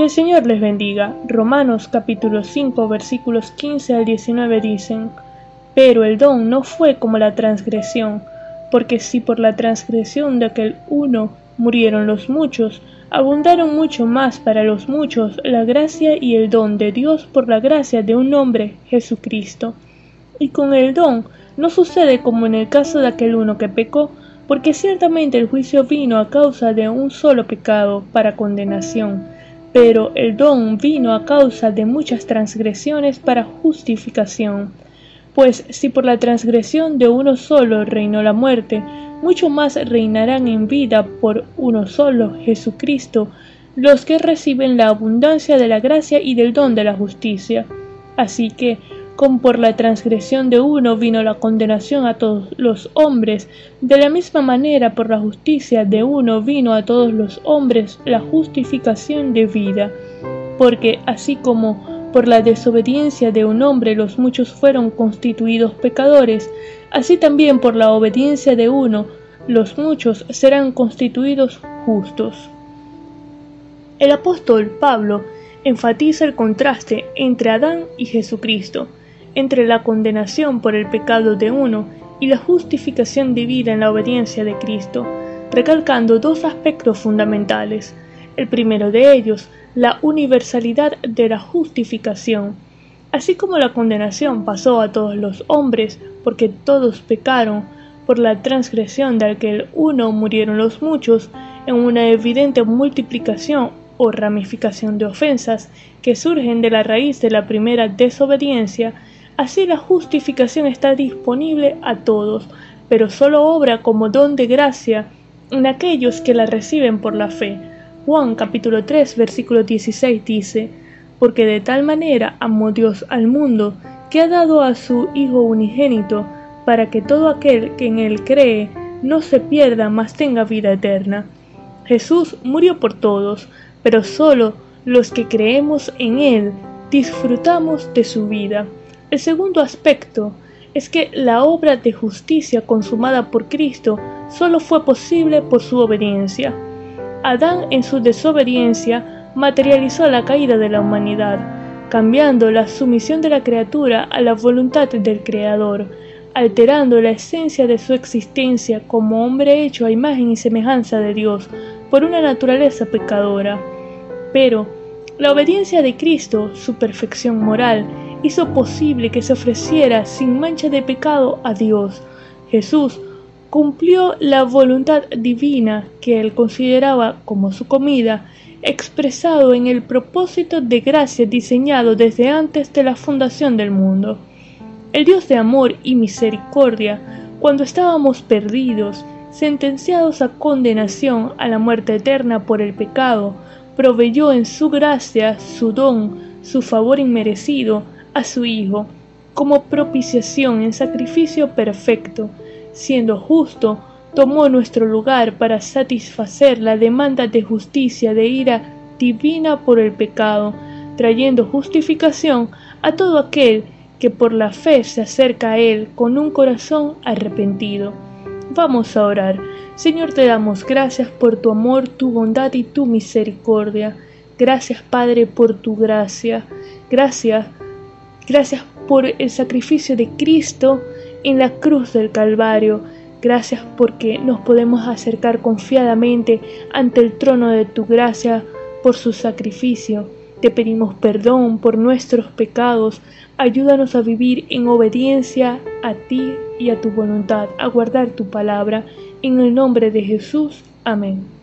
Que el Señor les bendiga. Romanos capítulo 5 versículos 15 al 19 dicen, Pero el don no fue como la transgresión, porque si por la transgresión de aquel uno murieron los muchos, abundaron mucho más para los muchos la gracia y el don de Dios por la gracia de un hombre, Jesucristo. Y con el don no sucede como en el caso de aquel uno que pecó, porque ciertamente el juicio vino a causa de un solo pecado para condenación pero el don vino a causa de muchas transgresiones para justificación. Pues si por la transgresión de uno solo reinó la muerte, mucho más reinarán en vida por uno solo, Jesucristo, los que reciben la abundancia de la gracia y del don de la justicia. Así que, como por la transgresión de uno vino la condenación a todos los hombres, de la misma manera por la justicia de uno vino a todos los hombres la justificación de vida. Porque así como por la desobediencia de un hombre los muchos fueron constituidos pecadores, así también por la obediencia de uno los muchos serán constituidos justos. El apóstol Pablo enfatiza el contraste entre Adán y Jesucristo entre la condenación por el pecado de uno y la justificación de vida en la obediencia de Cristo, recalcando dos aspectos fundamentales. El primero de ellos, la universalidad de la justificación. Así como la condenación pasó a todos los hombres, porque todos pecaron, por la transgresión de aquel uno murieron los muchos, en una evidente multiplicación o ramificación de ofensas que surgen de la raíz de la primera desobediencia, Así la justificación está disponible a todos, pero solo obra como don de gracia en aquellos que la reciben por la fe. Juan capítulo 3 versículo 16 dice, porque de tal manera amó Dios al mundo, que ha dado a su Hijo unigénito, para que todo aquel que en él cree no se pierda, mas tenga vida eterna. Jesús murió por todos, pero solo los que creemos en él disfrutamos de su vida. El segundo aspecto es que la obra de justicia consumada por Cristo solo fue posible por su obediencia. Adán en su desobediencia materializó la caída de la humanidad, cambiando la sumisión de la criatura a la voluntad del Creador, alterando la esencia de su existencia como hombre hecho a imagen y semejanza de Dios por una naturaleza pecadora. Pero la obediencia de Cristo, su perfección moral, hizo posible que se ofreciera sin mancha de pecado a Dios. Jesús cumplió la voluntad divina que él consideraba como su comida, expresado en el propósito de gracia diseñado desde antes de la fundación del mundo. El Dios de amor y misericordia, cuando estábamos perdidos, sentenciados a condenación a la muerte eterna por el pecado, proveyó en su gracia su don, su favor inmerecido, a su Hijo como propiciación en sacrificio perfecto, siendo justo, tomó nuestro lugar para satisfacer la demanda de justicia de ira divina por el pecado, trayendo justificación a todo aquel que por la fe se acerca a Él con un corazón arrepentido. Vamos a orar. Señor, te damos gracias por tu amor, tu bondad y tu misericordia. Gracias, Padre, por tu gracia. Gracias Gracias por el sacrificio de Cristo en la cruz del Calvario. Gracias porque nos podemos acercar confiadamente ante el trono de tu gracia por su sacrificio. Te pedimos perdón por nuestros pecados. Ayúdanos a vivir en obediencia a ti y a tu voluntad, a guardar tu palabra. En el nombre de Jesús. Amén.